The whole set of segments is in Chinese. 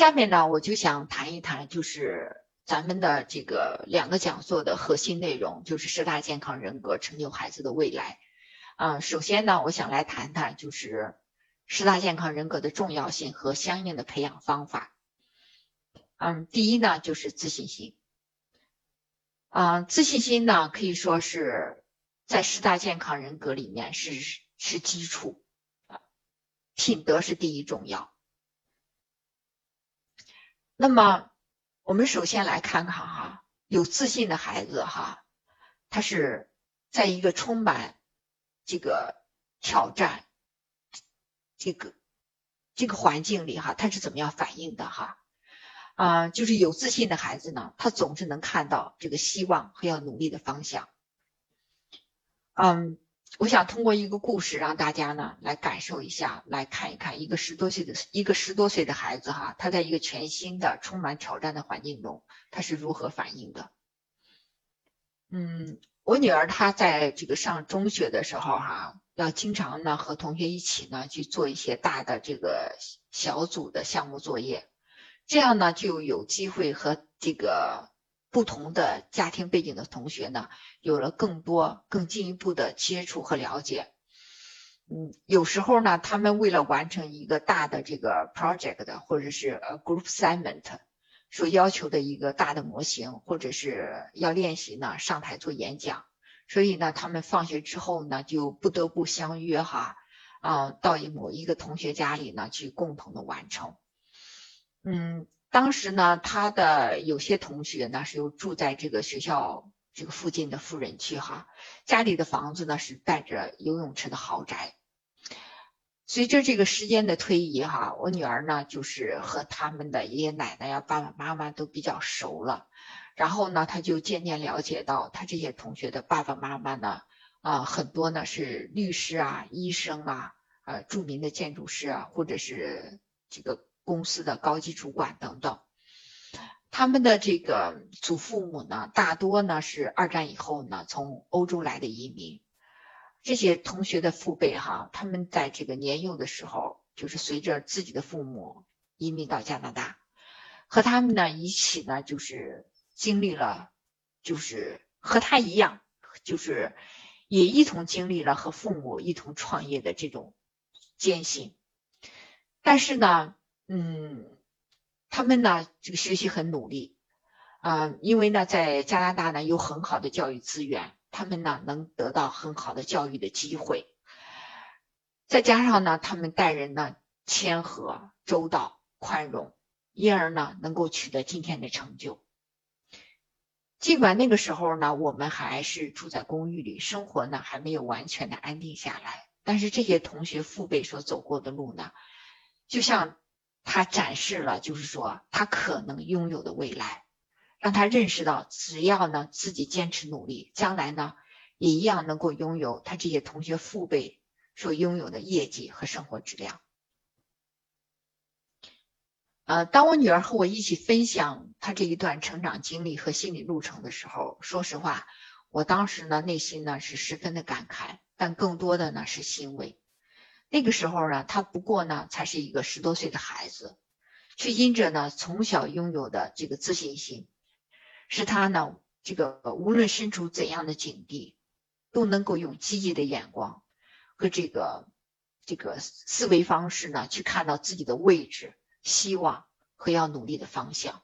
下面呢，我就想谈一谈，就是咱们的这个两个讲座的核心内容，就是十大健康人格成就孩子的未来。啊，首先呢，我想来谈谈，就是十大健康人格的重要性和相应的培养方法。嗯，第一呢，就是自信心。啊，自信心呢，可以说是在十大健康人格里面是是基础啊，品德是第一重要。那么，我们首先来看看哈，有自信的孩子哈，他是在一个充满这个挑战这个这个环境里哈，他是怎么样反应的哈？啊，就是有自信的孩子呢，他总是能看到这个希望和要努力的方向。嗯，我想通过一个故事让大家呢来感受一下，来看一看一个十多岁的一个十多岁的孩子哈，他在一个全新的充满挑战的环境中，他是如何反应的。嗯，我女儿她在这个上中学的时候哈，要经常呢和同学一起呢去做一些大的这个小组的项目作业。这样呢，就有机会和这个不同的家庭背景的同学呢，有了更多、更进一步的接触和了解。嗯，有时候呢，他们为了完成一个大的这个 project 或者是呃 group assignment 所要求的一个大的模型，或者是要练习呢上台做演讲，所以呢，他们放学之后呢，就不得不相约哈啊，到一某一个同学家里呢去共同的完成。嗯，当时呢，他的有些同学呢是又住在这个学校这个附近的富人区哈，家里的房子呢是带着游泳池的豪宅。随着这个时间的推移哈，我女儿呢就是和他们的爷爷奶奶呀、爸爸妈妈都比较熟了，然后呢，她就渐渐了解到，她这些同学的爸爸妈妈呢，啊，很多呢是律师啊、医生啊、呃，著名的建筑师啊，或者是这个。公司的高级主管等等，他们的这个祖父母呢，大多呢是二战以后呢从欧洲来的移民。这些同学的父辈哈，他们在这个年幼的时候，就是随着自己的父母移民到加拿大，和他们呢一起呢，就是经历了，就是和他一样，就是也一同经历了和父母一同创业的这种艰辛。但是呢。嗯，他们呢，这个学习很努力，啊，因为呢，在加拿大呢有很好的教育资源，他们呢能得到很好的教育的机会，再加上呢，他们待人呢谦和、周到、宽容，因而呢能够取得今天的成就。尽管那个时候呢，我们还是住在公寓里，生活呢还没有完全的安定下来，但是这些同学父辈所走过的路呢，就像。他展示了，就是说他可能拥有的未来，让他认识到，只要呢自己坚持努力，将来呢也一样能够拥有他这些同学父辈所拥有的业绩和生活质量。呃，当我女儿和我一起分享她这一段成长经历和心理路程的时候，说实话，我当时呢内心呢是十分的感慨，但更多的呢是欣慰。那个时候呢，他不过呢才是一个十多岁的孩子，却因着呢从小拥有的这个自信心，使他呢这个无论身处怎样的境地，都能够用积极的眼光和这个这个思维方式呢去看到自己的位置、希望和要努力的方向。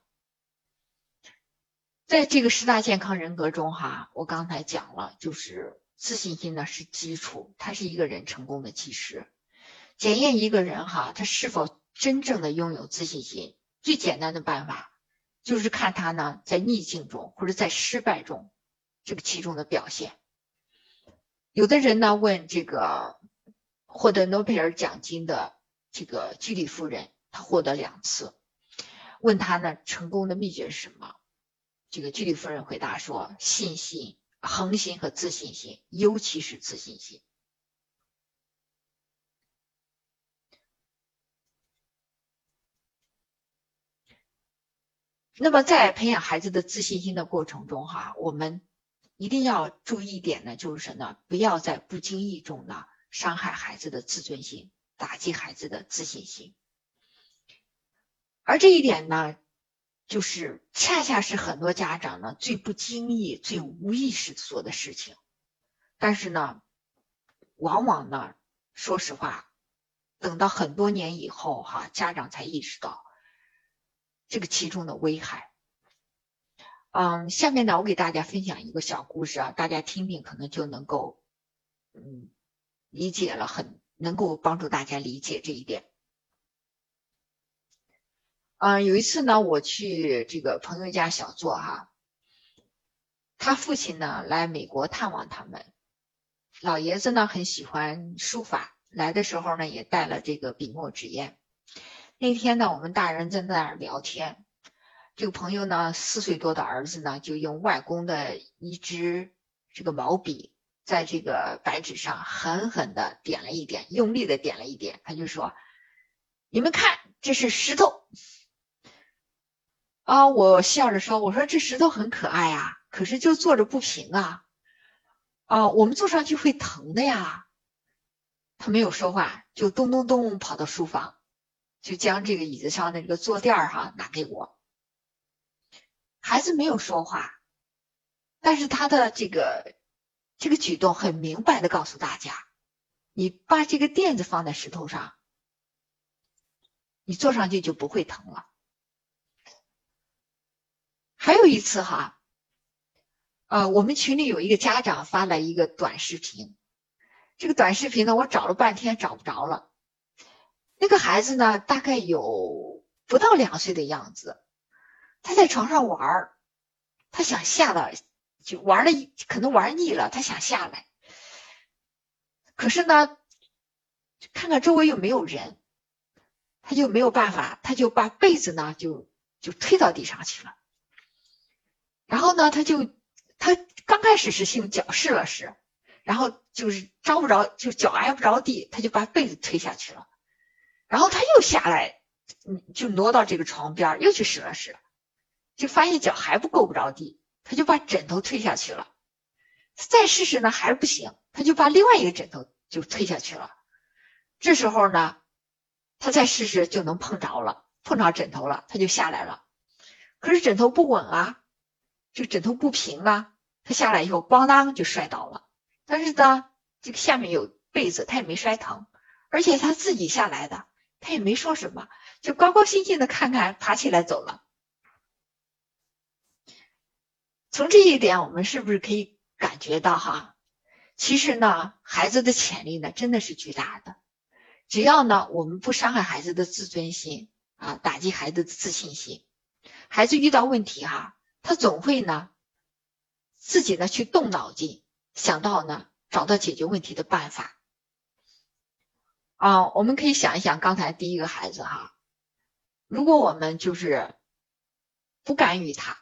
在这个十大健康人格中，哈，我刚才讲了，就是自信心呢是基础，它是一个人成功的基石。检验一个人哈，他是否真正的拥有自信心，最简单的办法就是看他呢在逆境中或者在失败中这个其中的表现。有的人呢问这个获得诺贝尔奖金的这个居里夫人，她获得两次，问他呢成功的秘诀是什么？这个居里夫人回答说：信心、恒心和自信心，尤其是自信心。那么在培养孩子的自信心的过程中，哈，我们一定要注意一点呢，就是什么？不要在不经意中呢伤害孩子的自尊心，打击孩子的自信心。而这一点呢，就是恰恰是很多家长呢最不经意、最无意识做的事情。但是呢，往往呢，说实话，等到很多年以后，哈，家长才意识到这个其中的危害。嗯，下面呢，我给大家分享一个小故事啊，大家听听，可能就能够，嗯，理解了，很能够帮助大家理解这一点。嗯，有一次呢，我去这个朋友家小坐哈，他父亲呢来美国探望他们，老爷子呢很喜欢书法，来的时候呢也带了这个笔墨纸砚。那天呢，我们大人正在那儿聊天。这个朋友呢，四岁多的儿子呢，就用外公的一支这个毛笔，在这个白纸上狠狠的点了一点，用力的点了一点。他就说：“你们看，这是石头。”啊，我笑着说：“我说这石头很可爱啊，可是就坐着不平啊，啊，我们坐上去会疼的呀。”他没有说话，就咚咚咚跑到书房，就将这个椅子上的这个坐垫儿哈拿给我。孩子没有说话，但是他的这个这个举动很明白的告诉大家：你把这个垫子放在石头上，你坐上去就不会疼了。还有一次哈，呃，我们群里有一个家长发了一个短视频，这个短视频呢，我找了半天找不着了。那个孩子呢，大概有不到两岁的样子。他在床上玩儿，他想下来，就玩了一，可能玩腻了，他想下来。可是呢，看看周围有没有人，他就没有办法，他就把被子呢就就推到地上去了。然后呢，他就他刚开始是用脚试了试，然后就是着不着，就脚挨不着地，他就把被子推下去了。然后他又下来，嗯，就挪到这个床边又去试了试。就发现脚还不够不着地，他就把枕头推下去了。再试试呢，还是不行，他就把另外一个枕头就推下去了。这时候呢，他再试试就能碰着了，碰着枕头了，他就下来了。可是枕头不稳啊，这枕头不平啊，他下来以后咣当就摔倒了。但是呢，这个下面有被子，他也没摔疼，而且他自己下来的，他也没说什么，就高高兴兴的看看，爬起来走了。从这一点，我们是不是可以感觉到哈？其实呢，孩子的潜力呢，真的是巨大的。只要呢，我们不伤害孩子的自尊心啊，打击孩子的自信心，孩子遇到问题哈，他总会呢，自己呢去动脑筋，想到呢，找到解决问题的办法。啊，我们可以想一想刚才第一个孩子哈，如果我们就是不干预他。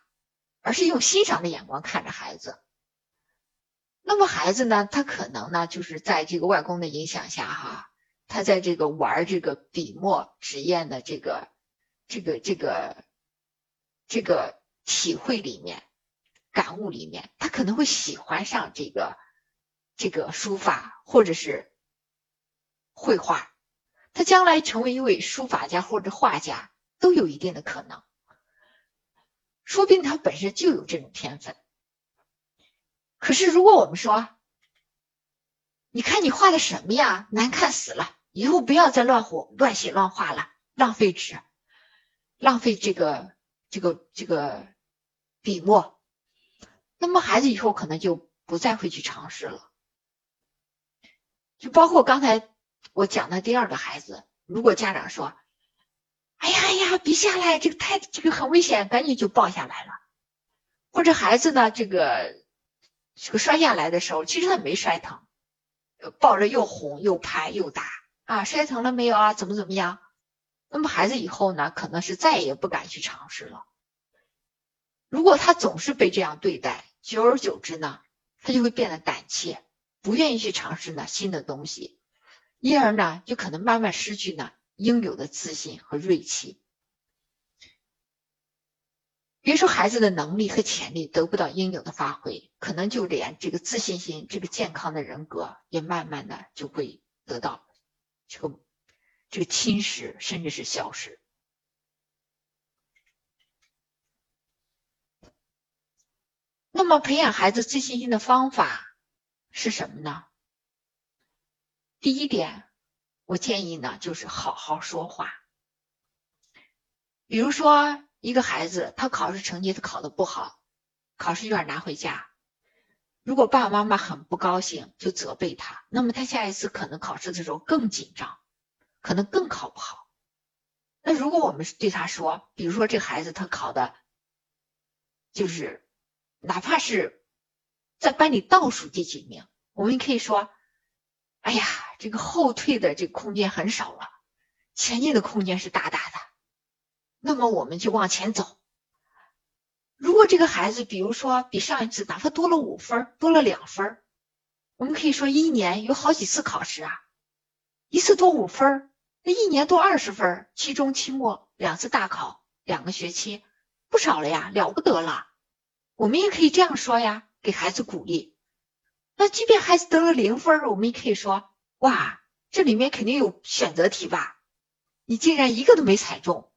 而是用欣赏的眼光看着孩子，那么孩子呢，他可能呢，就是在这个外公的影响下，哈，他在这个玩这个笔墨纸砚的这个、这个、这个、这个体会里面、感悟里面，他可能会喜欢上这个、这个书法或者是绘画，他将来成为一位书法家或者画家都有一定的可能。说不定他本身就有这种天分，可是如果我们说，你看你画的什么呀，难看死了，以后不要再乱画、乱写、乱画了，浪费纸，浪费这个、这个、这个笔墨，那么孩子以后可能就不再会去尝试了。就包括刚才我讲的第二个孩子，如果家长说。哎呀哎呀，别下来，这个太这个很危险，赶紧就抱下来了。或者孩子呢，这个这个摔下来的时候，其实他没摔疼，抱着又哄又拍又打啊，摔疼了没有啊？怎么怎么样？那么孩子以后呢，可能是再也不敢去尝试了。如果他总是被这样对待，久而久之呢，他就会变得胆怯，不愿意去尝试呢新的东西，因而呢就可能慢慢失去呢应有的自信和锐气。别说孩子的能力和潜力得不到应有的发挥可能就连这个自信心这个健康的人格也慢慢的就会得到这个这个侵蚀甚至是消失。那么培养孩子自信心的方法是什么呢？第一点，我建议呢，就是好好说话。比如说，一个孩子他考试成绩他考的不好，考试卷拿回家，如果爸爸妈妈很不高兴，就责备他，那么他下一次可能考试的时候更紧张，可能更考不好。那如果我们对他说，比如说这孩子他考的，就是。哪怕是在班里倒数第几名，我们可以说：“哎呀，这个后退的这个空间很少了，前进的空间是大大的。”那么我们就往前走。如果这个孩子，比如说比上一次哪怕多了五分，多了两分，我们可以说一年有好几次考试啊，一次多五分，那一年多二十分，期中、期末两次大考，两个学期，不少了呀，了不得了。我们也可以这样说呀，给孩子鼓励。那即便孩子得了零分，我们也可以说：哇，这里面肯定有选择题吧？你竟然一个都没踩中，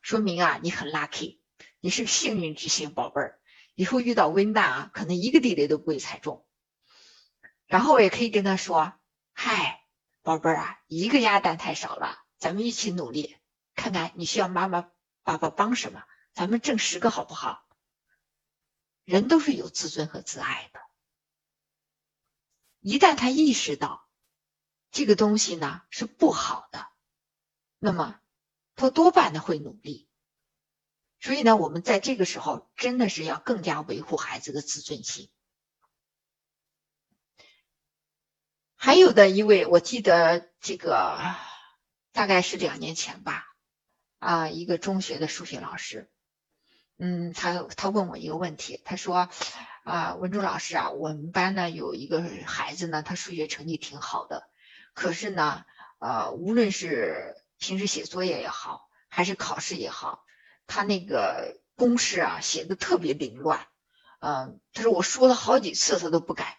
说明啊，你很 lucky，你是幸运之星，宝贝儿。以后遇到危难啊，可能一个地雷都不会踩中。然后我也可以跟他说：嗨，宝贝儿啊，一个鸭蛋太少了，咱们一起努力，看看你需要妈妈、爸爸帮什么，咱们挣十个好不好？人都是有自尊和自爱的，一旦他意识到这个东西呢是不好的，那么他多半的会努力。所以呢，我们在这个时候真的是要更加维护孩子的自尊心。还有的一位，我记得这个大概是两年前吧，啊，一个中学的数学老师。嗯，他他问我一个问题，他说，啊，文忠老师啊，我们班呢有一个孩子呢，他数学成绩挺好的，可是呢，呃，无论是平时写作业也好，还是考试也好，他那个公式啊写的特别凌乱，嗯，他说我说了好几次他都不改，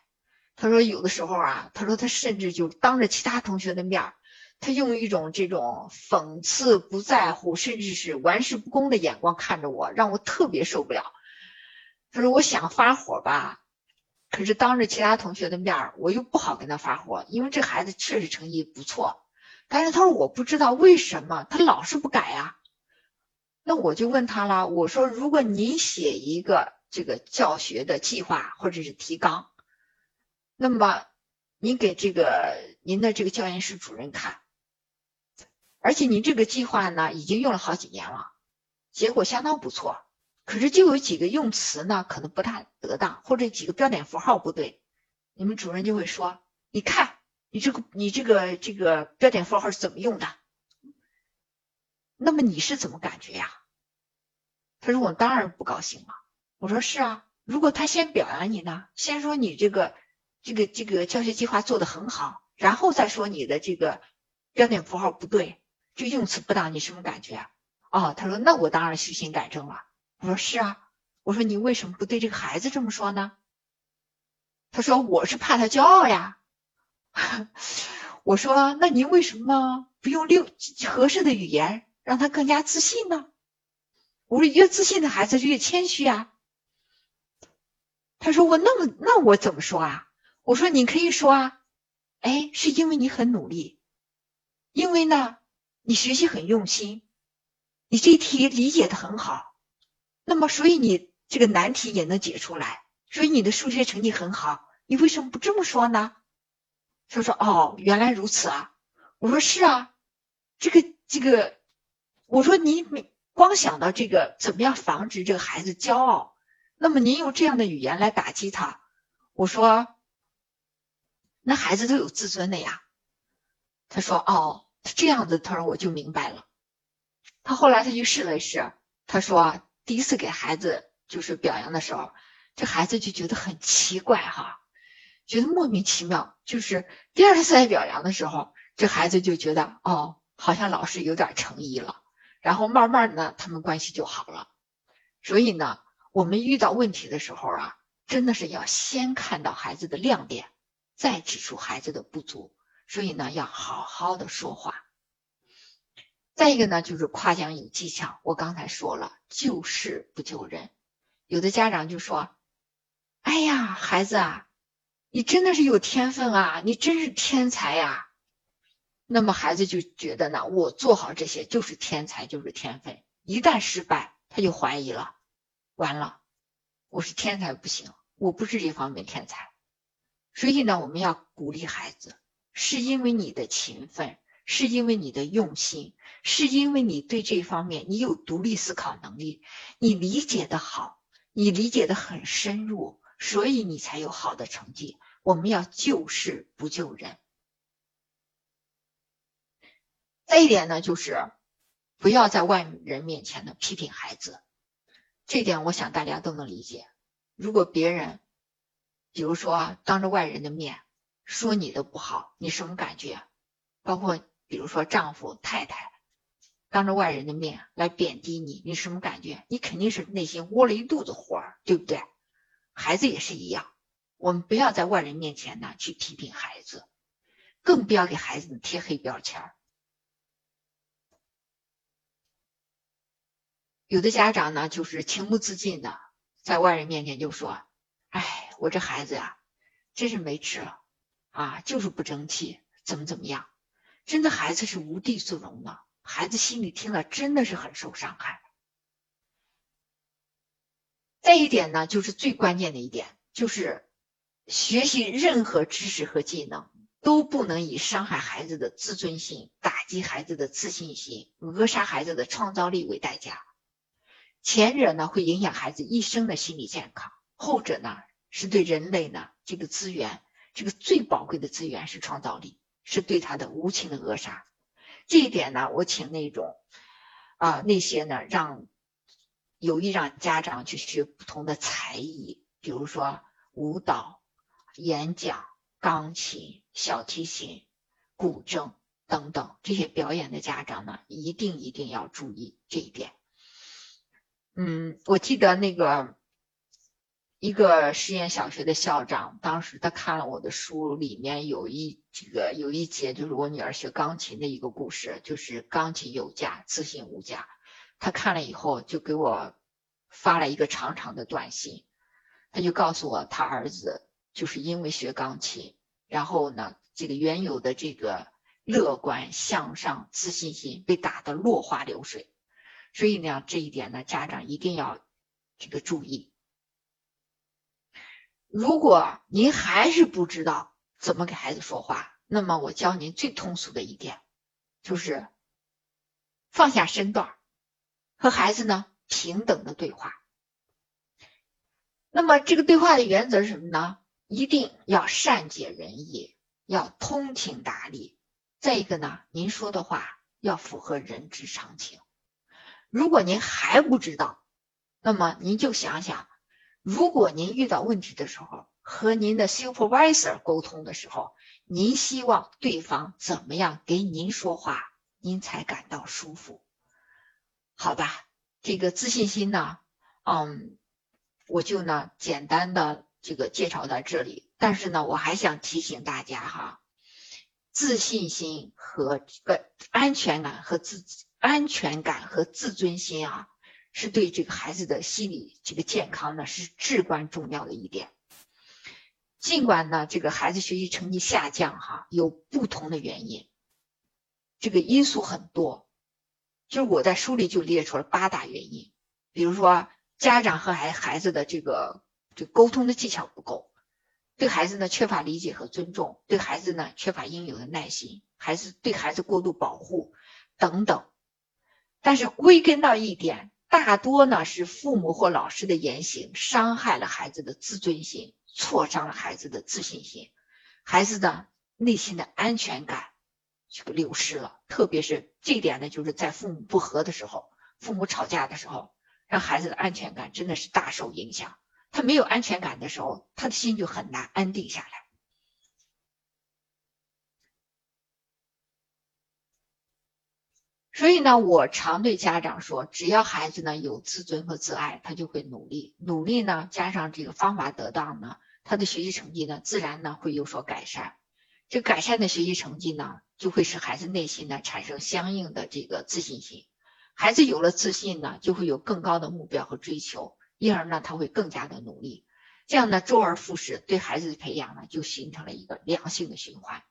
他说有的时候啊，他说他甚至就当着其他同学的面。他用一种这种讽刺、不在乎，甚至是玩世不恭的眼光看着我，让我特别受不了。他说：“我想发火吧，可是当着其他同学的面儿我又不好跟他发火，因为这孩子确实成绩不错。但是他说我不知道为什么他老是不改啊。那我就问他了，我说：如果您写一个这个教学的计划或者是提纲，那么您给这个您的这个教研室主任看。”而且您这个计划呢，已经用了好几年了，结果相当不错。可是就有几个用词呢，可能不太得当，或者几个标点符号不对，你们主任就会说：“你看，你这个你这个这个标点符号是怎么用的？”那么你是怎么感觉呀？他说：“我当然不高兴了。”我说：“是啊，如果他先表扬你呢，先说你这个这个这个教学计划做得很好，然后再说你的这个标点符号不对。”就用词不当，你什么感觉？哦，他说那我当然虚心改正了。我说是啊，我说你为什么不对这个孩子这么说呢？他说我是怕他骄傲呀。我说那您为什么不用六合适的语言让他更加自信呢？我说越自信的孩子就越谦虚啊。他说我那么那我怎么说啊？我说你可以说啊，哎，是因为你很努力，因为呢。你学习很用心，你这题理解的很好，那么所以你这个难题也能解出来，所以你的数学成绩很好。你为什么不这么说呢？他说：“哦，原来如此啊。”我说：“是啊，这个这个，我说你光想到这个怎么样防止这个孩子骄傲，那么您用这样的语言来打击他，我说，那孩子都有自尊的呀。”他说：“哦。”这样子，他说我就明白了。他后来他就试了试，他说第一次给孩子就是表扬的时候，这孩子就觉得很奇怪哈，觉得莫名其妙。就是第二次来表扬的时候，这孩子就觉得哦，好像老师有点诚意了。然后慢慢的，他们关系就好了。所以呢，我们遇到问题的时候啊，真的是要先看到孩子的亮点，再指出孩子的不足。所以呢，要好好的说话。再一个呢，就是夸奖有技巧。我刚才说了，救事不救人。有的家长就说：“哎呀，孩子啊，你真的是有天分啊，你真是天才呀。那么孩子就觉得呢，我做好这些就是天才，就是天分。一旦失败，他就怀疑了，完了，我是天才不行，我不是这方面天才。所以呢，我们要鼓励孩子，是因为你的勤奋，是因为你的用心，是因为你对这方面你有独立思考能力，你理解的好，你理解的很深入，所以你才有好的成绩。我们要救世不救人。再一点呢，就是不要在外人面前呢批评孩子，这点我想大家都能理解。如果别人，比如说当着外人的面说你的不好，你什么感觉？包括比如说丈夫、太太当着外人的面来贬低你，你什么感觉？你肯定是内心窝了一肚子火，对不对？孩子也是一样，我们不要在外人面前呢去批评孩子，更不要给孩子贴黑标签儿。有的家长呢，就是情不自禁的在外人面前就说：“哎，我这孩子呀，真是没吃了啊，就是不争气，怎么怎么样？”真的孩子是无地自容的，孩子心里听了真的是很受伤害。再一点呢，就是最关键的一点，就是学习任何知识和技能都不能以伤害孩子的自尊心、打击孩子的自信心、扼杀孩子的创造力为代价。前者呢会影响孩子一生的心理健康，后者呢是对人类呢这个资源，这个最宝贵的资源是创造力，是对他的无情的扼杀。这一点呢，我请那种啊那些呢让有意让家长去学不同的才艺，比如说舞蹈、演讲、钢琴、小提琴、古筝等等这些表演的家长呢，一定一定要注意这一点。嗯，我记得那个一个实验小学的校长，当时他看了我的书，里面有一这个有一节就是我女儿学钢琴的一个故事，就是钢琴有价，自信无价。他看了以后就给我发了一个长长的短信，他就告诉我他儿子就是因为学钢琴，然后呢，这个原有的这个乐观向上、自信心被打得落花流水。所以呢，这一点呢，家长一定要这个注意。如果您还是不知道怎么给孩子说话，那么我教您最通俗的一点，就是放下身段，和孩子呢平等的对话。那么这个对话的原则是什么呢？一定要善解人意，要通情达理。再一个呢，您说的话要符合人之常情。如果您还不知道，那么您就想想，如果您遇到问题的时候，和您的 supervisor 沟通的时候，您希望对方怎么样给您说话，您才感到舒服？好吧，这个自信心呢，嗯，我就呢简单的这个介绍到这里。但是呢，我还想提醒大家哈，自信心和这个安全感和自。安全感和自尊心啊，是对这个孩子的心理这个健康呢是至关重要的一点。尽管呢这个孩子学习成绩下降哈，有不同的原因，这个因素很多。就是我在书里就列出了八大原因，比如说家长和孩孩子的这个这沟通的技巧不够，对孩子呢缺乏理解和尊重，对孩子呢缺乏应有的耐心，孩子对孩子过度保护等等。但是归根到一点，大多呢是父母或老师的言行伤害了孩子的自尊心，挫伤了孩子的自信心，孩子的内心的安全感这个流失了。特别是这一点呢，就是在父母不和的时候，父母吵架的时候，让孩子的安全感真的是大受影响。他没有安全感的时候，他的心就很难安定下来。所以呢，我常对家长说，只要孩子呢有自尊和自爱，他就会努力。努力呢，加上这个方法得当呢，他的学习成绩呢，自然呢会有所改善。这改善的学习成绩呢，就会使孩子内心呢产生相应的这个自信心。孩子有了自信呢，就会有更高的目标和追求，因而呢，他会更加的努力。这样呢，周而复始，对孩子的培养呢，就形成了一个良性的循环。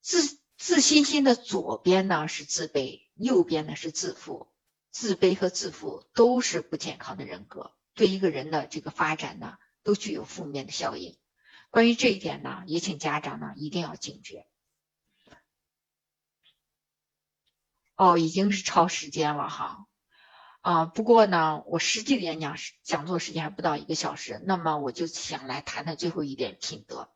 自自信心的左边呢是自卑，右边呢是自负。自卑和自负都是不健康的人格，对一个人的这个发展呢，都具有负面的效应。关于这一点呢，也请家长呢一定要警觉。哦，已经是超时间了哈。啊，不过呢，我实际的演讲讲座时间还不到一个小时，那么我就想来谈谈最后一点品德。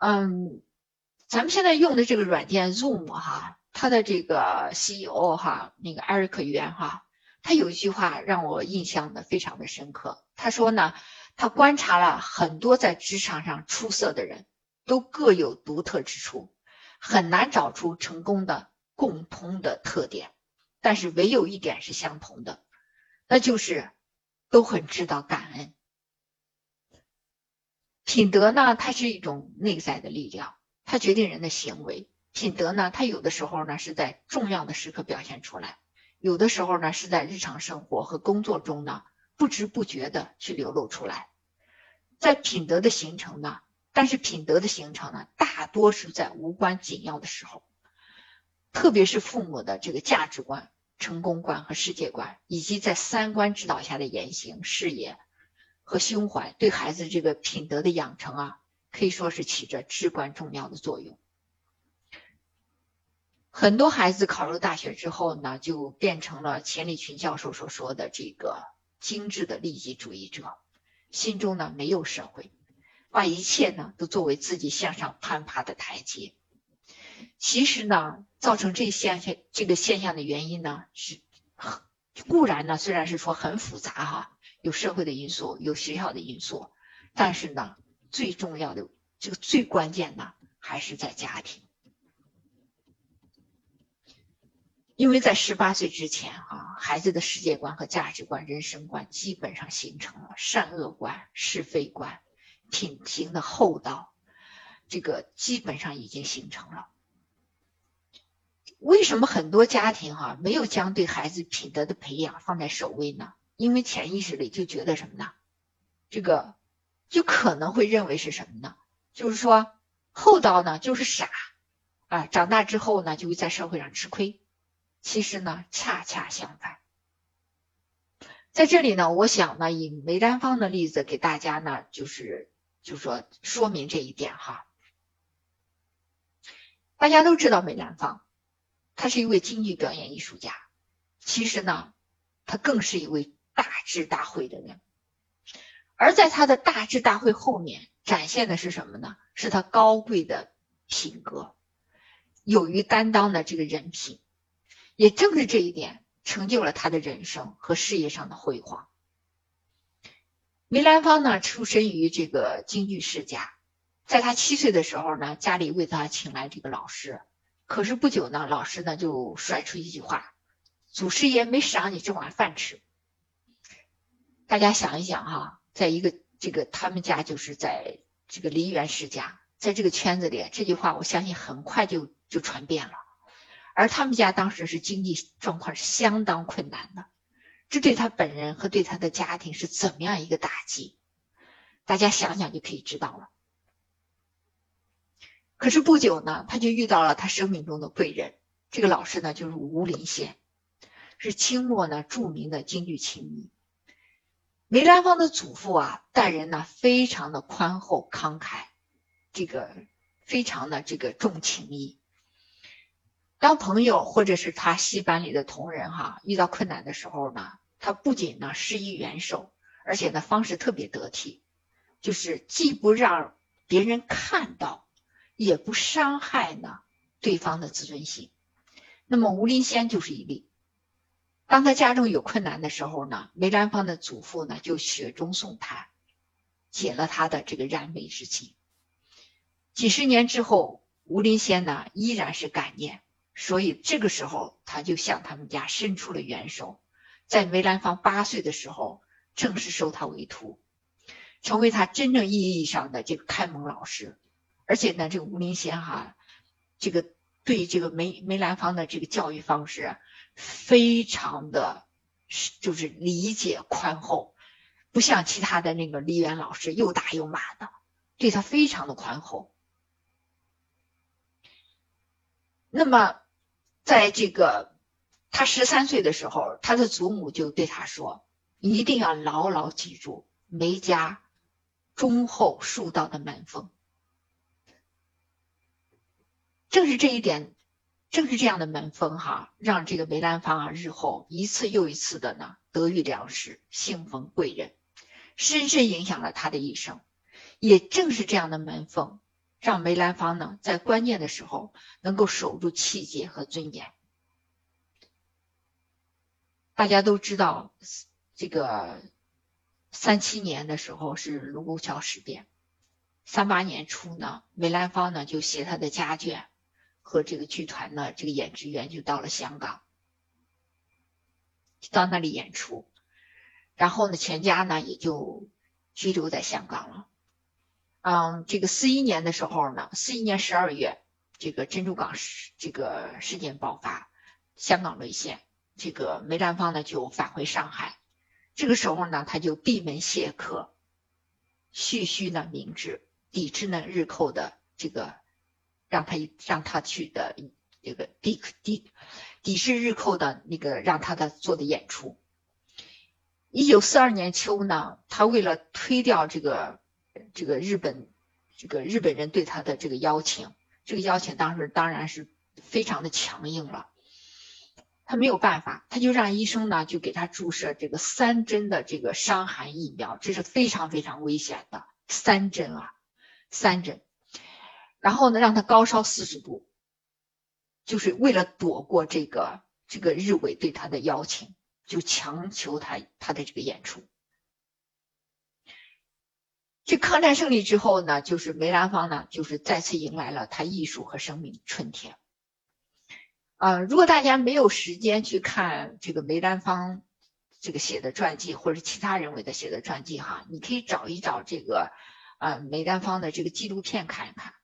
嗯，咱们现在用的这个软件 Zoom 哈，它的这个 CEO 哈，那个艾瑞克袁哈，他有一句话让我印象的非常的深刻。他说呢，他观察了很多在职场上出色的人，都各有独特之处，很难找出成功的。共通的特点，但是唯有一点是相同的，那就是都很知道感恩。品德呢，它是一种内在的力量，它决定人的行为。品德呢，它有的时候呢是在重要的时刻表现出来，有的时候呢是在日常生活和工作中呢不知不觉的去流露出来。在品德的形成呢，但是品德的形成呢，大多是在无关紧要的时候。特别是父母的这个价值观、成功观和世界观，以及在三观指导下的言行、事业和胸怀，对孩子这个品德的养成啊，可以说是起着至关重要的作用。很多孩子考入大学之后呢，就变成了钱理群教授所说的这个精致的利己主义者，心中呢没有社会，把一切呢都作为自己向上攀爬的台阶。其实呢，造成这现象这个现象的原因呢，是固然呢，虽然是说很复杂哈，有社会的因素，有学校的因素，但是呢，最重要的这个最关键的还是在家庭，因为在十八岁之前啊，孩子的世界观和价值观、人生观基本上形成了，善恶观、是非观、品行的厚道，这个基本上已经形成了。为什么很多家庭哈没有将对孩子品德的培养放在首位呢？因为潜意识里就觉得什么呢？这个就可能会认为是什么呢？就是说厚道呢就是傻啊，长大之后呢就会在社会上吃亏。其实呢恰恰相反。在这里呢，我想呢以梅兰芳的例子给大家呢就是就说说明这一点哈。大家都知道梅兰芳。他是一位京剧表演艺术家，其实呢，他更是一位大智大慧的人。而在他的大智大慧后面，展现的是什么呢？是他高贵的品格，勇于担当的这个人品。也正是这一点，成就了他的人生和事业上的辉煌。梅兰芳呢，出身于这个京剧世家，在他七岁的时候呢，家里为他请来这个老师。可是不久呢，老师呢就甩出一句话：“祖师爷没赏你这碗饭吃。”大家想一想哈，在一个这个他们家就是在这个梨园世家，在这个圈子里，这句话我相信很快就就传遍了。而他们家当时是经济状况是相当困难的，这对他本人和对他的家庭是怎么样一个打击？大家想想就可以知道了。可是不久呢，他就遇到了他生命中的贵人。这个老师呢，就是吴林先，是清末呢著名的京剧琴迷。梅兰芳的祖父啊，待人呢非常的宽厚慷慨，这个非常的这个重情义。当朋友或者是他戏班里的同仁哈遇到困难的时候呢，他不仅呢施以援手，而且呢方式特别得体，就是既不让别人看到。也不伤害呢对方的自尊心。那么吴林仙就是一例。当他家中有困难的时候呢，梅兰芳的祖父呢就雪中送炭，解了他的这个燃眉之急。几十年之后，吴林仙呢依然是感念，所以这个时候他就向他们家伸出了援手，在梅兰芳八岁的时候正式收他为徒，成为他真正意义上的这个开蒙老师。而且呢，这个吴林先哈，这个对这个梅梅兰芳的这个教育方式，非常的是就是理解宽厚，不像其他的那个梨园老师又打又骂的，对他非常的宽厚。那么，在这个他十三岁的时候，他的祖母就对他说：“一定要牢牢记住梅家忠厚树道的门风。”正是这一点，正是这样的门风哈，让这个梅兰芳啊日后一次又一次的呢得遇良师，幸逢贵人，深深影响了他的一生。也正是这样的门风。让梅兰芳呢，在关键的时候能够守住气节和尊严。大家都知道，这个三七年的时候是卢沟桥事变，三八年初呢，梅兰芳呢就携他的家眷和这个剧团的这个演职员就到了香港，到那里演出，然后呢，全家呢也就居留在香港了。嗯，这个四一年的时候呢，四一年十二月，这个珍珠港事这个事件爆发，香港沦陷，这个梅兰芳呢就返回上海，这个时候呢，他就闭门谢客，蓄须呢明志，抵制呢日寇的这个让他一让他去的这个抵抵抵制日寇的那个让他的做的演出。一九四二年秋呢，他为了推掉这个。这个日本，这个日本人对他的这个邀请，这个邀请当时当然是非常的强硬了。他没有办法，他就让医生呢就给他注射这个三针的这个伤寒疫苗，这是非常非常危险的三针啊，三针。然后呢，让他高烧四十度，就是为了躲过这个这个日伪对他的邀请，就强求他他的这个演出。这抗战胜利之后呢，就是梅兰芳呢，就是再次迎来了他艺术和生命春天。啊，如果大家没有时间去看这个梅兰芳这个写的传记，或者其他人为的写的传记哈，你可以找一找这个啊梅兰芳的这个纪录片看一看。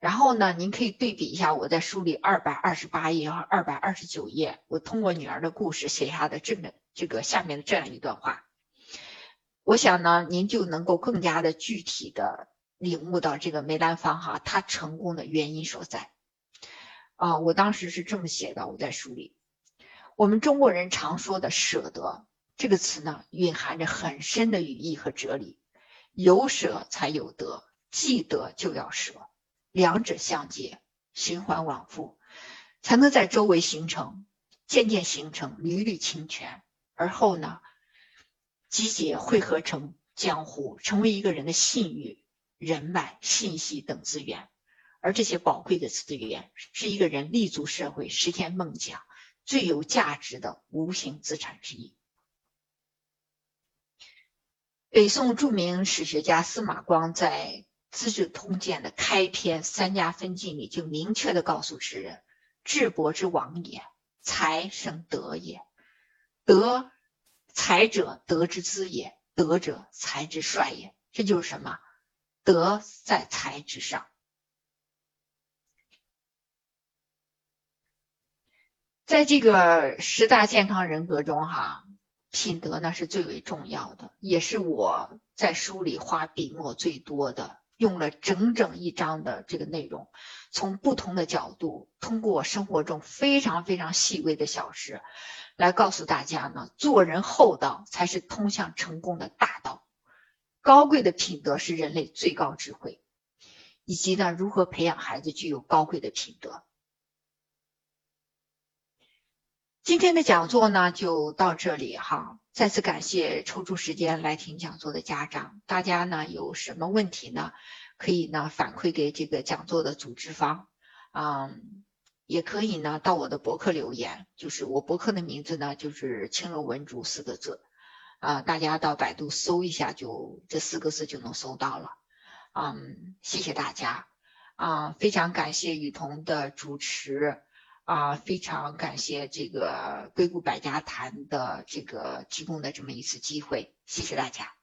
然后呢，您可以对比一下我在书里二百二十八页和二百二十九页，我通过女儿的故事写下的这个这个下面的这样一段话。我想呢，您就能够更加的具体的领悟到这个梅兰芳哈他成功的原因所在。啊，我当时是这么写的，我在书里。我们中国人常说的“舍得”这个词呢，蕴含着很深的语义和哲理。有舍才有得，既得就要舍，两者相接，循环往复，才能在周围形成，渐渐形成缕缕清泉，而后呢？集结汇合成江湖，成为一个人的信誉、人脉、信息等资源，而这些宝贵的资源，是一个人立足社会、实现梦想最有价值的无形资产之一。北宋著名史学家司马光在《资治通鉴》的开篇三家分晋里，就明确的告诉世人：智伯之王也，才生德也，德。才者，德之资也；德者，才之帅也。这就是什么？德在才之上。在这个十大健康人格中，哈，品德呢是最为重要的，也是我在书里花笔墨最多的，用了整整一章的这个内容，从不同的角度，通过生活中非常非常细微的小事。来告诉大家呢，做人厚道才是通向成功的大道，高贵的品德是人类最高智慧，以及呢，如何培养孩子具有高贵的品德。今天的讲座呢就到这里哈，再次感谢抽出时间来听讲座的家长，大家呢有什么问题呢，可以呢反馈给这个讲座的组织方，嗯。也可以呢，到我的博客留言，就是我博客的名字呢，就是“青楼文竹”四个字，啊，大家到百度搜一下，就这四个字就能搜到了。嗯，谢谢大家，啊，非常感谢雨桐的主持，啊，非常感谢这个硅谷百家谈的这个提供的这么一次机会，谢谢大家。